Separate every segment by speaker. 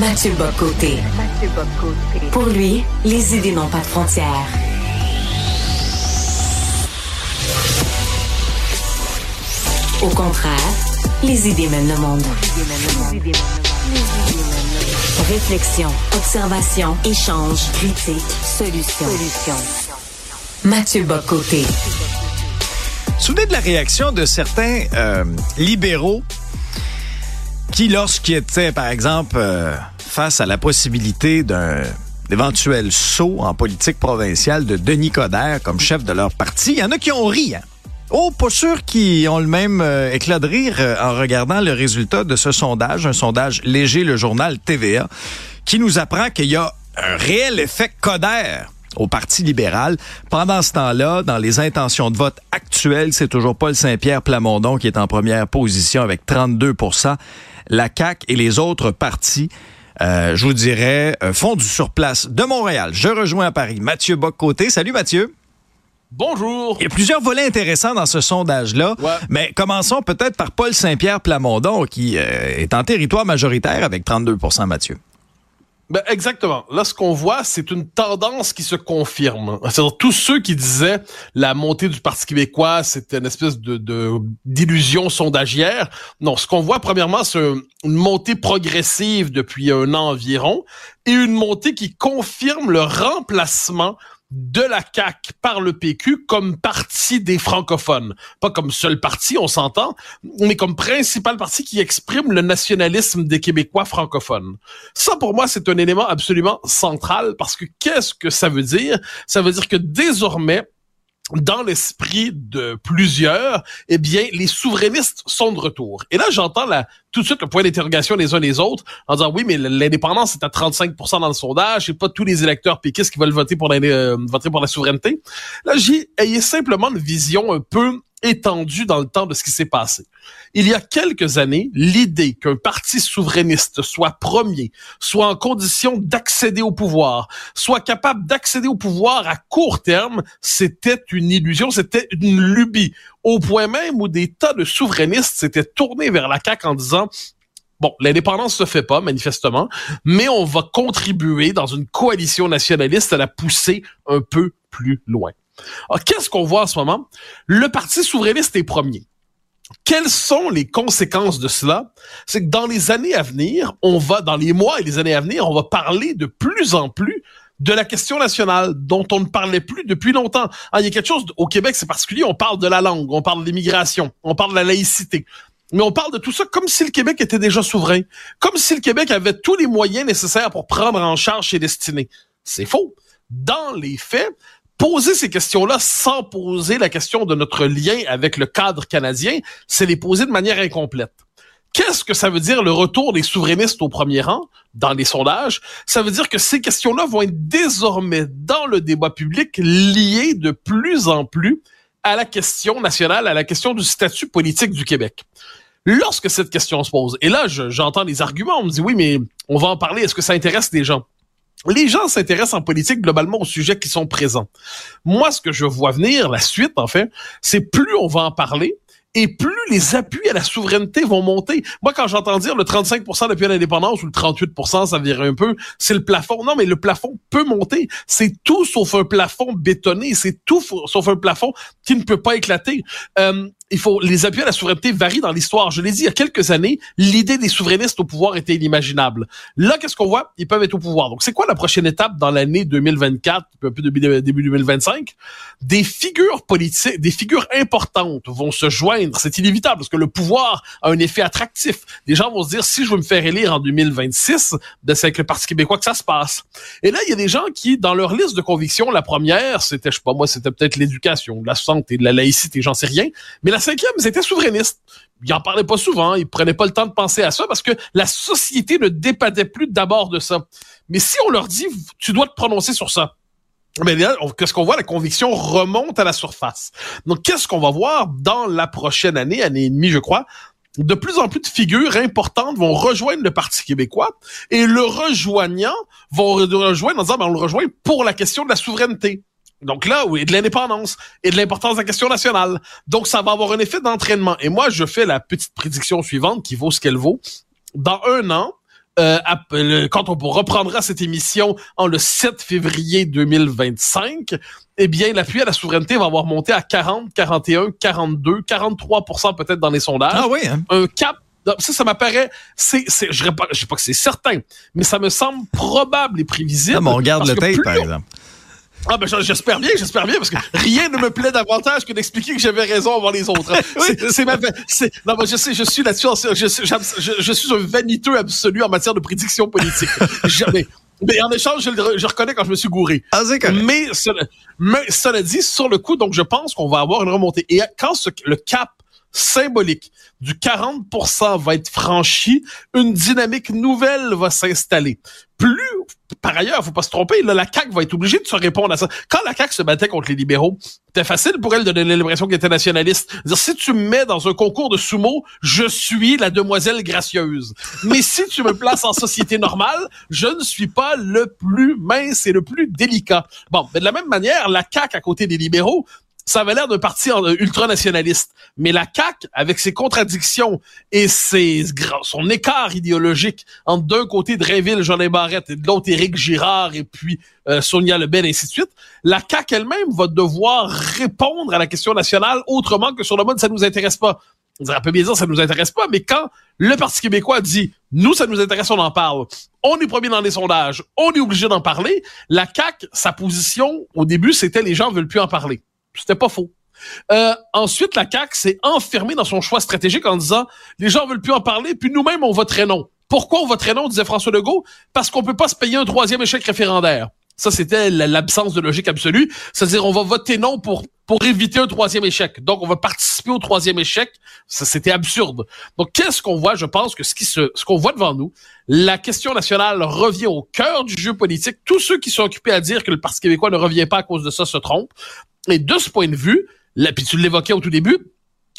Speaker 1: Mathieu Bocoté. Pour lui, les idées n'ont pas de frontières. Au contraire, les idées mènent le monde. Réflexion, observation, échange, critique, solution. Mathieu Bocoté.
Speaker 2: Souvenez de la réaction de certains euh, libéraux qui, lorsqu'ils étaient, par exemple, euh, face à la possibilité d'un éventuel saut en politique provinciale de Denis Coderre comme chef de leur parti, il y en a qui ont ri. Hein? Oh, pas sûr qu'ils ont le même euh, éclat de rire euh, en regardant le résultat de ce sondage, un sondage léger, le journal TVA, qui nous apprend qu'il y a un réel effet Coder au Parti libéral. Pendant ce temps-là, dans les intentions de vote actuelles, c'est toujours Paul Saint-Pierre Plamondon qui est en première position avec 32 La CAQ et les autres partis euh, je vous dirais, font du surplace de Montréal. Je rejoins à Paris Mathieu Bock-Côté. Salut Mathieu.
Speaker 3: Bonjour.
Speaker 2: Il y a plusieurs volets intéressants dans ce sondage-là. Mais commençons peut-être par Paul Saint-Pierre Plamondon, qui euh, est en territoire majoritaire avec 32% Mathieu.
Speaker 3: Ben exactement. Là, ce qu'on voit, c'est une tendance qui se confirme. C'est-à-dire tous ceux qui disaient la montée du Parti québécois, c'était une espèce de d'illusion sondagière. Non, ce qu'on voit, premièrement, c'est une montée progressive depuis un an environ et une montée qui confirme le remplacement de la CAQ par le PQ comme parti des francophones. Pas comme seul parti, on s'entend, mais comme principal parti qui exprime le nationalisme des Québécois francophones. Ça, pour moi, c'est un élément absolument central parce que qu'est-ce que ça veut dire? Ça veut dire que désormais, dans l'esprit de plusieurs, eh bien, les souverainistes sont de retour. Et là, j'entends là, tout de suite le point d'interrogation les uns les autres en disant oui, mais l'indépendance est à 35% dans le sondage et pas tous les électeurs péquistes qui veulent voter pour la, euh, voter pour la souveraineté. Là, j'ai ayé simplement une vision un peu étendu dans le temps de ce qui s'est passé. Il y a quelques années, l'idée qu'un parti souverainiste soit premier, soit en condition d'accéder au pouvoir, soit capable d'accéder au pouvoir à court terme, c'était une illusion, c'était une lubie, au point même où des tas de souverainistes s'étaient tournés vers la CAQ en disant Bon, l'indépendance se fait pas, manifestement, mais on va contribuer dans une coalition nationaliste à la pousser un peu plus loin. Qu'est-ce qu'on voit en ce moment? Le Parti souverainiste est premier. Quelles sont les conséquences de cela? C'est que dans les années à venir, on va, dans les mois et les années à venir, on va parler de plus en plus de la question nationale dont on ne parlait plus depuis longtemps. Ah, il y a quelque chose au Québec, c'est particulier, on parle de la langue, on parle de l'immigration, on parle de la laïcité. Mais on parle de tout ça comme si le Québec était déjà souverain, comme si le Québec avait tous les moyens nécessaires pour prendre en charge ses destinées. C'est faux. Dans les faits, poser ces questions-là sans poser la question de notre lien avec le cadre canadien, c'est les poser de manière incomplète. Qu'est-ce que ça veut dire le retour des souverainistes au premier rang dans les sondages? Ça veut dire que ces questions-là vont être désormais dans le débat public liées de plus en plus à la question nationale, à la question du statut politique du Québec. Lorsque cette question se pose, et là j'entends les arguments, on me dit oui, mais on va en parler, est-ce que ça intéresse des gens? les gens s'intéressent en politique globalement aux sujets qui sont présents. Moi, ce que je vois venir, la suite, en fait, c'est plus on va en parler, et plus les appuis à la souveraineté vont monter. Moi, quand j'entends dire le 35% d'appui à l'indépendance ou le 38% ça virait un peu, c'est le plafond. Non, mais le plafond peut monter. C'est tout sauf un plafond bétonné. C'est tout sauf un plafond qui ne peut pas éclater. Euh, il faut les appuis à la souveraineté varient dans l'histoire. Je l'ai dit il y a quelques années, l'idée des souverainistes au pouvoir était inimaginable. Là, qu'est-ce qu'on voit? Ils peuvent être au pouvoir. Donc, c'est quoi la prochaine étape dans l'année 2024, un peu début, début 2025 Des figures politiques, des figures importantes vont se joindre. C'est inévitable parce que le pouvoir a un effet attractif. Les gens vont se dire si je veux me faire élire en 2026, ben, c'est avec le Parti québécois que ça se passe. Et là, il y a des gens qui, dans leur liste de convictions, la première, c'était, je sais pas moi, c'était peut-être l'éducation, la santé, la laïcité, j'en sais rien. Mais cinquième, c'était souverainiste. Ils en parlaient pas souvent, ils prenaient pas le temps de penser à ça parce que la société ne dépendait plus d'abord de ça. Mais si on leur dit, tu dois te prononcer sur ça, mais là, qu'est-ce qu'on voit? La conviction remonte à la surface. Donc, qu'est-ce qu'on va voir dans la prochaine année, année et demie, je crois? De plus en plus de figures importantes vont rejoindre le Parti québécois et le rejoignant vont rejoindre en disant, ben, on le rejoint pour la question de la souveraineté. Donc là, oui, de l'indépendance et de l'importance de la question nationale. Donc ça va avoir un effet d'entraînement. Et moi, je fais la petite prédiction suivante qui vaut ce qu'elle vaut. Dans un an, euh, quand on reprendra cette émission en le 7 février 2025, eh bien, l'appui à la souveraineté va avoir monté à 40, 41, 42, 43 peut-être dans les sondages.
Speaker 2: Ah oui, hein?
Speaker 3: Un cap ça, ça m'apparaît, c'est, c'est, je ne pas, pas que c'est certain, mais ça me semble probable et prévisible.
Speaker 2: Non, mais on regarde le tape, par exemple.
Speaker 3: Ah ben j'espère bien, j'espère bien parce que rien ne me plaît davantage que d'expliquer que j'avais raison avant les autres. C'est ma non moi je sais je suis là-dessus je, je, je, suis un vaniteux absolu en matière de prédiction politique. Jamais. Mais en échange, je, je, reconnais quand je me suis gouré.
Speaker 2: Ah,
Speaker 3: mais, cela, mais cela dit, sur le coup, donc je pense qu'on va avoir une remontée. Et quand ce, le cap symbolique du 40% va être franchi, une dynamique nouvelle va s'installer. Plus, par ailleurs, faut pas se tromper, là, la CAQ va être obligée de se répondre à ça. Quand la CAQ se battait contre les libéraux, c'était facile pour elle de donner l'impression qu'elle était nationaliste. Dire, si tu me mets dans un concours de sumo, je suis la demoiselle gracieuse. Mais si tu me places en société normale, je ne suis pas le plus mince et le plus délicat. Bon, mais de la même manière, la CAQ à côté des libéraux, ça avait l'air d'un parti ultranationaliste. Mais la CAQ, avec ses contradictions et ses, son écart idéologique entre d'un côté Drainville, Jean Barrette et de l'autre Éric Girard et puis euh, Sonia Lebel, et ainsi de suite, la CAQ elle-même va devoir répondre à la question nationale autrement que sur le mode « ça nous intéresse pas ». On peut bien dire ça nous intéresse pas, mais quand le Parti québécois dit nous ça nous intéresse, on en parle, on est premier dans les sondages, on est obligé d'en parler, la CAQ, sa position au début c'était les gens veulent plus en parler. C'était pas faux. Euh, ensuite, la CAQ s'est enfermée dans son choix stratégique en disant les gens veulent plus en parler, puis nous-mêmes on voterait non. Pourquoi on voterait non, disait François Legault? Parce qu'on peut pas se payer un troisième échec référendaire. Ça, c'était l'absence de logique absolue. C'est-à-dire, on va voter non pour pour éviter un troisième échec. Donc, on va participer au troisième échec. Ça, c'était absurde. Donc, qu'est-ce qu'on voit? Je pense que ce qui se, ce qu'on voit devant nous, la question nationale revient au cœur du jeu politique. Tous ceux qui sont occupés à dire que le Parti québécois ne revient pas à cause de ça se trompent. Et de ce point de vue, là, puis tu l'évoquais au tout début,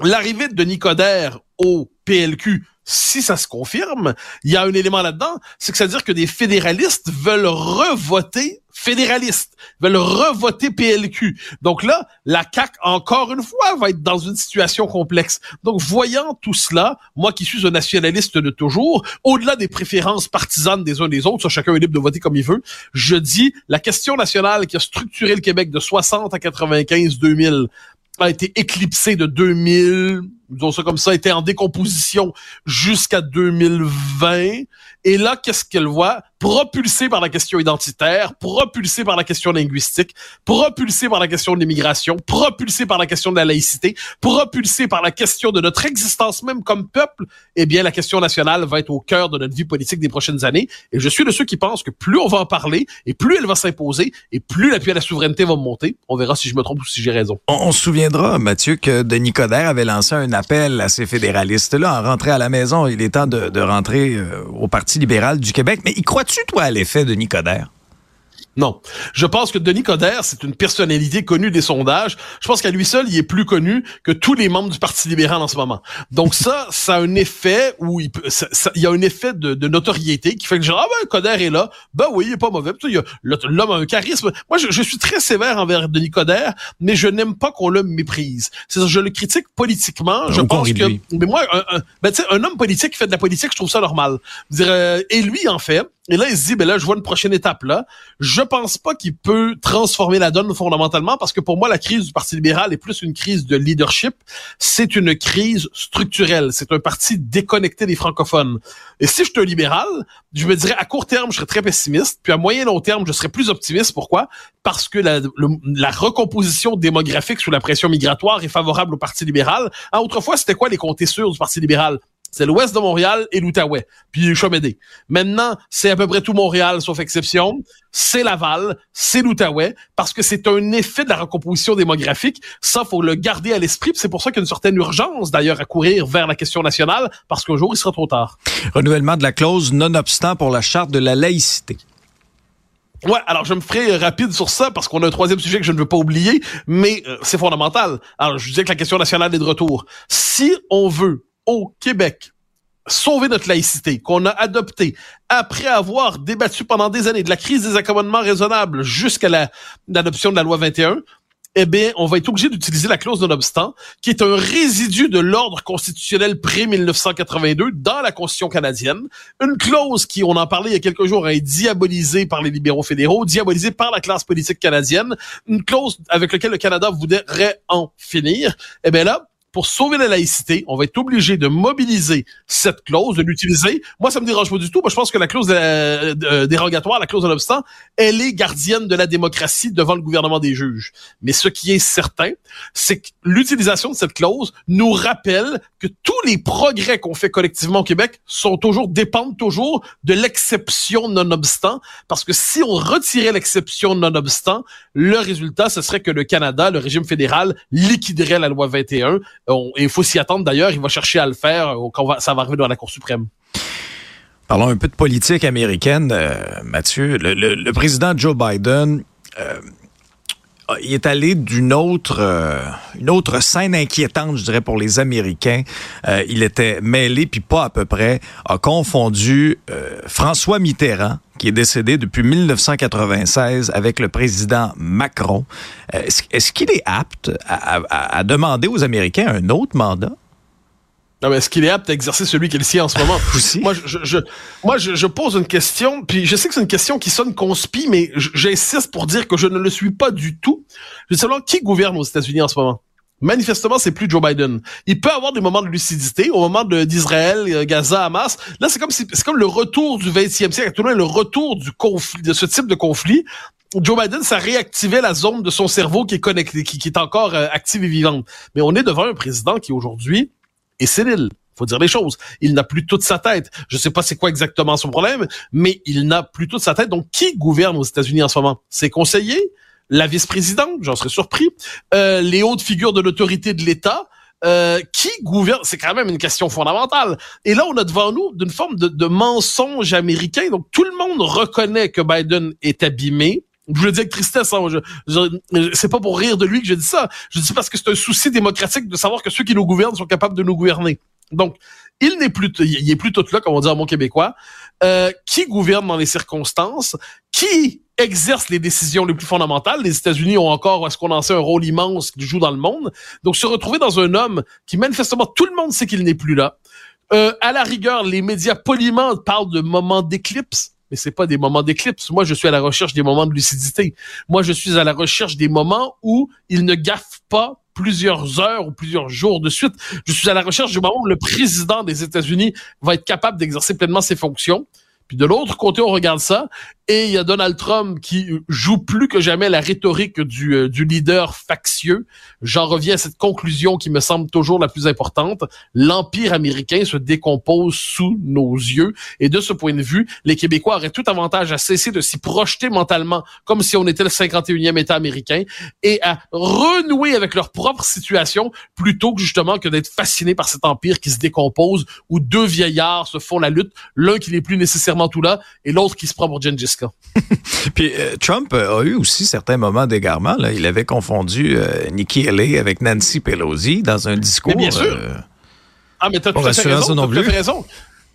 Speaker 3: l'arrivée de Nicodère au PLQ, si ça se confirme, il y a un élément là-dedans, c'est que ça veut dire que des fédéralistes veulent revoter fédéralistes, veulent revoter PLQ. Donc là, la CAC encore une fois va être dans une situation complexe. Donc voyant tout cela, moi qui suis un nationaliste de toujours, au-delà des préférences partisanes des uns des autres, chacun est libre de voter comme il veut, je dis la question nationale qui a structuré le Québec de 60 à 95 2000 a été éclipsée de 2000 disons ça comme ça, était en décomposition jusqu'à 2020. Et là, qu'est-ce qu'elle voit? Propulsée par la question identitaire, propulsée par la question linguistique, propulsée par la question de l'immigration, propulsée par la question de la laïcité, propulsée par la question de notre existence même comme peuple, eh bien, la question nationale va être au cœur de notre vie politique des prochaines années. Et je suis de ceux qui pensent que plus on va en parler, et plus elle va s'imposer, et plus l'appui à la souveraineté va monter. On verra si je me trompe ou si j'ai raison.
Speaker 2: On, se souviendra, Mathieu, que Denis Coderre avait lancé un appel à ces fédéralistes-là en rentrant à la maison. Il est temps de, rentrer euh, au Parti libéral du Québec. Mais y crois-tu, toi, à l'effet de Nicodère?
Speaker 3: Non. Je pense que Denis Coderre, c'est une personnalité connue des sondages. Je pense qu'à lui seul, il est plus connu que tous les membres du Parti libéral en ce moment. Donc ça, ça a un effet où il, peut, il y a un effet de, notoriété qui fait que genre, ah ben, Coderre est là. Ben oui, il est pas mauvais. L'homme a un charisme. Moi, je, suis très sévère envers Denis Coderre, mais je n'aime pas qu'on le méprise. C'est je le critique politiquement. Je pense que, mais moi, un, ben, un homme politique qui fait de la politique, je trouve ça normal. Euh, et lui, en fait, et là, il se dit, ben là, je vois une prochaine étape là. Je pense pas qu'il peut transformer la donne fondamentalement parce que pour moi, la crise du Parti libéral est plus une crise de leadership. C'est une crise structurelle. C'est un parti déconnecté des francophones. Et si je suis un libéral, je me dirais à court terme, je serais très pessimiste. Puis à moyen long terme, je serais plus optimiste. Pourquoi? Parce que la, recomposition démographique sous la pression migratoire est favorable au Parti libéral. Ah, autrefois, c'était quoi les comtés sûrs du Parti libéral? C'est l'ouest de Montréal et l'Outaouais, puis Chomédé. Maintenant, c'est à peu près tout Montréal, sauf exception. C'est Laval, c'est l'Outaouais, parce que c'est un effet de la recomposition démographique. Ça, faut le garder à l'esprit. C'est pour ça qu'il y a une certaine urgence, d'ailleurs, à courir vers la question nationale, parce qu'un jour, il sera trop tard.
Speaker 2: Renouvellement de la clause nonobstant pour la charte de la laïcité.
Speaker 3: Ouais, alors je me ferai rapide sur ça parce qu'on a un troisième sujet que je ne veux pas oublier, mais euh, c'est fondamental. Alors je disais que la question nationale est de retour. Si on veut au Québec sauver notre laïcité, qu'on a adopté après avoir débattu pendant des années de la crise des accommodements raisonnables jusqu'à l'adoption de la loi 21, eh bien, on va être obligé d'utiliser la clause non-obstant, qui est un résidu de l'ordre constitutionnel pré-1982 dans la Constitution canadienne. Une clause qui, on en parlait il y a quelques jours, est diabolisée par les libéraux fédéraux, diabolisée par la classe politique canadienne. Une clause avec laquelle le Canada voudrait en finir. Eh bien là, pour sauver la laïcité, on va être obligé de mobiliser cette clause, de l'utiliser. Moi, ça me dérange pas du tout. Moi, je pense que la clause dérogatoire, la clause de l'obstant, elle est gardienne de la démocratie devant le gouvernement des juges. Mais ce qui est certain, c'est que l'utilisation de cette clause nous rappelle que tous les progrès qu'on fait collectivement au Québec sont toujours dépendent toujours de l'exception non-obstant, parce que si on retirait l'exception non-obstant, le résultat, ce serait que le Canada, le régime fédéral, liquiderait la loi 21 il faut s'y attendre d'ailleurs. Il va chercher à le faire quand ça va arriver dans la Cour suprême.
Speaker 2: Parlons un peu de politique américaine, euh, Mathieu. Le, président Joe Biden, euh, il est allé d'une autre, une autre scène inquiétante, je dirais, pour les Américains. il était mêlé, puis pas à peu près, a confondu François Mitterrand, qui est décédé depuis 1996 avec le président Macron. Euh, est-ce qu'il est apte à, demander aux Américains un autre mandat?
Speaker 3: Non, mais est-ce qu'il est apte à exercer celui qui est le sien en ce moment? moi, je, moi je, pose une question, puis je sais que c'est une question qui sonne conspi, mais j'insiste pour dire que je ne le suis pas du tout. Je veux savoir qui gouverne aux États-Unis en ce moment? Manifestement, c'est plus Joe Biden. Il peut avoir des moments de lucidité au moment d'Israël, euh, Gaza, Hamas. Là, c'est comme si, c'est comme le retour du 20e siècle, tout le retour du conflit, de ce type de conflit. Joe Biden, ça réactivait la zone de son cerveau qui est connecté, qui, est encore euh, active et vivante. Mais on est devant un président qui aujourd'hui est sénile faut dire les choses. Il n'a plus toute sa tête. Je sais pas c'est quoi exactement son problème, mais il n'a plus toute sa tête. Donc, qui gouverne aux États-Unis en ce moment? Ses conseillers? la vice-présidente, j'en serais surpris, euh, les hautes figures de l'autorité de l'État, euh, qui gouverne, c'est quand même une question fondamentale. Et là, on a devant nous d'une forme de, de, mensonge américain. Donc, tout le monde reconnaît que Biden est abîmé. Je le dis avec tristesse, hein, je, c'est pas pour rire de lui que je dis ça. Je dis parce que c'est un souci démocratique de savoir que ceux qui nous gouvernent sont capables de nous gouverner. Donc, il n'est plus, il est plus tout là, comme on dit en mon québécois. Euh, qui gouverne dans les circonstances? Qui exerce les décisions les plus fondamentales? Les États-Unis ont encore, est-ce qu'on en sait, un rôle immense qu'ils jouent dans le monde. Donc, se retrouver dans un homme qui, manifestement, tout le monde sait qu'il n'est plus là. Euh, à la rigueur, les médias poliment parlent de moments d'éclipse, mais c'est pas des moments d'éclipse. Moi, je suis à la recherche des moments de lucidité. Moi, je suis à la recherche des moments où il ne gaffe pas plusieurs heures ou plusieurs jours de suite. Je suis à la recherche du moment où le président des États-Unis va être capable d'exercer pleinement ses fonctions. Puis de l'autre côté, on regarde ça et il y a Donald Trump qui joue plus que jamais la rhétorique du, euh, du leader factieux. J'en reviens à cette conclusion qui me semble toujours la plus importante. L'empire américain se décompose sous nos yeux et de ce point de vue, les Québécois auraient tout avantage à cesser de s'y projeter mentalement comme si on était le 51e État américain et à renouer avec leur propre situation plutôt que justement que d'être fascinés par cet empire qui se décompose où deux vieillards se font la lutte, l'un qui n'est plus nécessairement tout là et l'autre qui se prend pour Gengis
Speaker 2: Puis euh, Trump a eu aussi certains moments d'égarement. Il avait confondu euh, Nikki Haley avec Nancy Pelosi dans un discours.
Speaker 3: Mais bien sûr. Euh, ah, mais t'as tout, raison.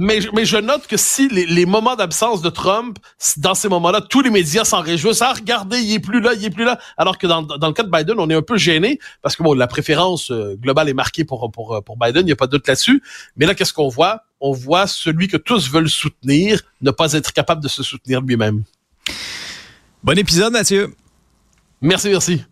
Speaker 3: Mais, mais je note que si les, moments d'absence de Trump, dans ces moments-là, tous les médias s'en réjouissent. Ah, regardez, il est plus là, il est plus là. Alors que dans, le cas de Biden, on est un peu gêné parce que bon, la préférence globale est marquée pour, pour, pour Biden, il n'y a pas de doute là-dessus. Mais là, qu'est-ce qu'on voit? on voit celui que tous veulent soutenir ne pas être capable de se soutenir lui-même.
Speaker 2: Bon épisode, Mathieu.
Speaker 3: Merci, merci.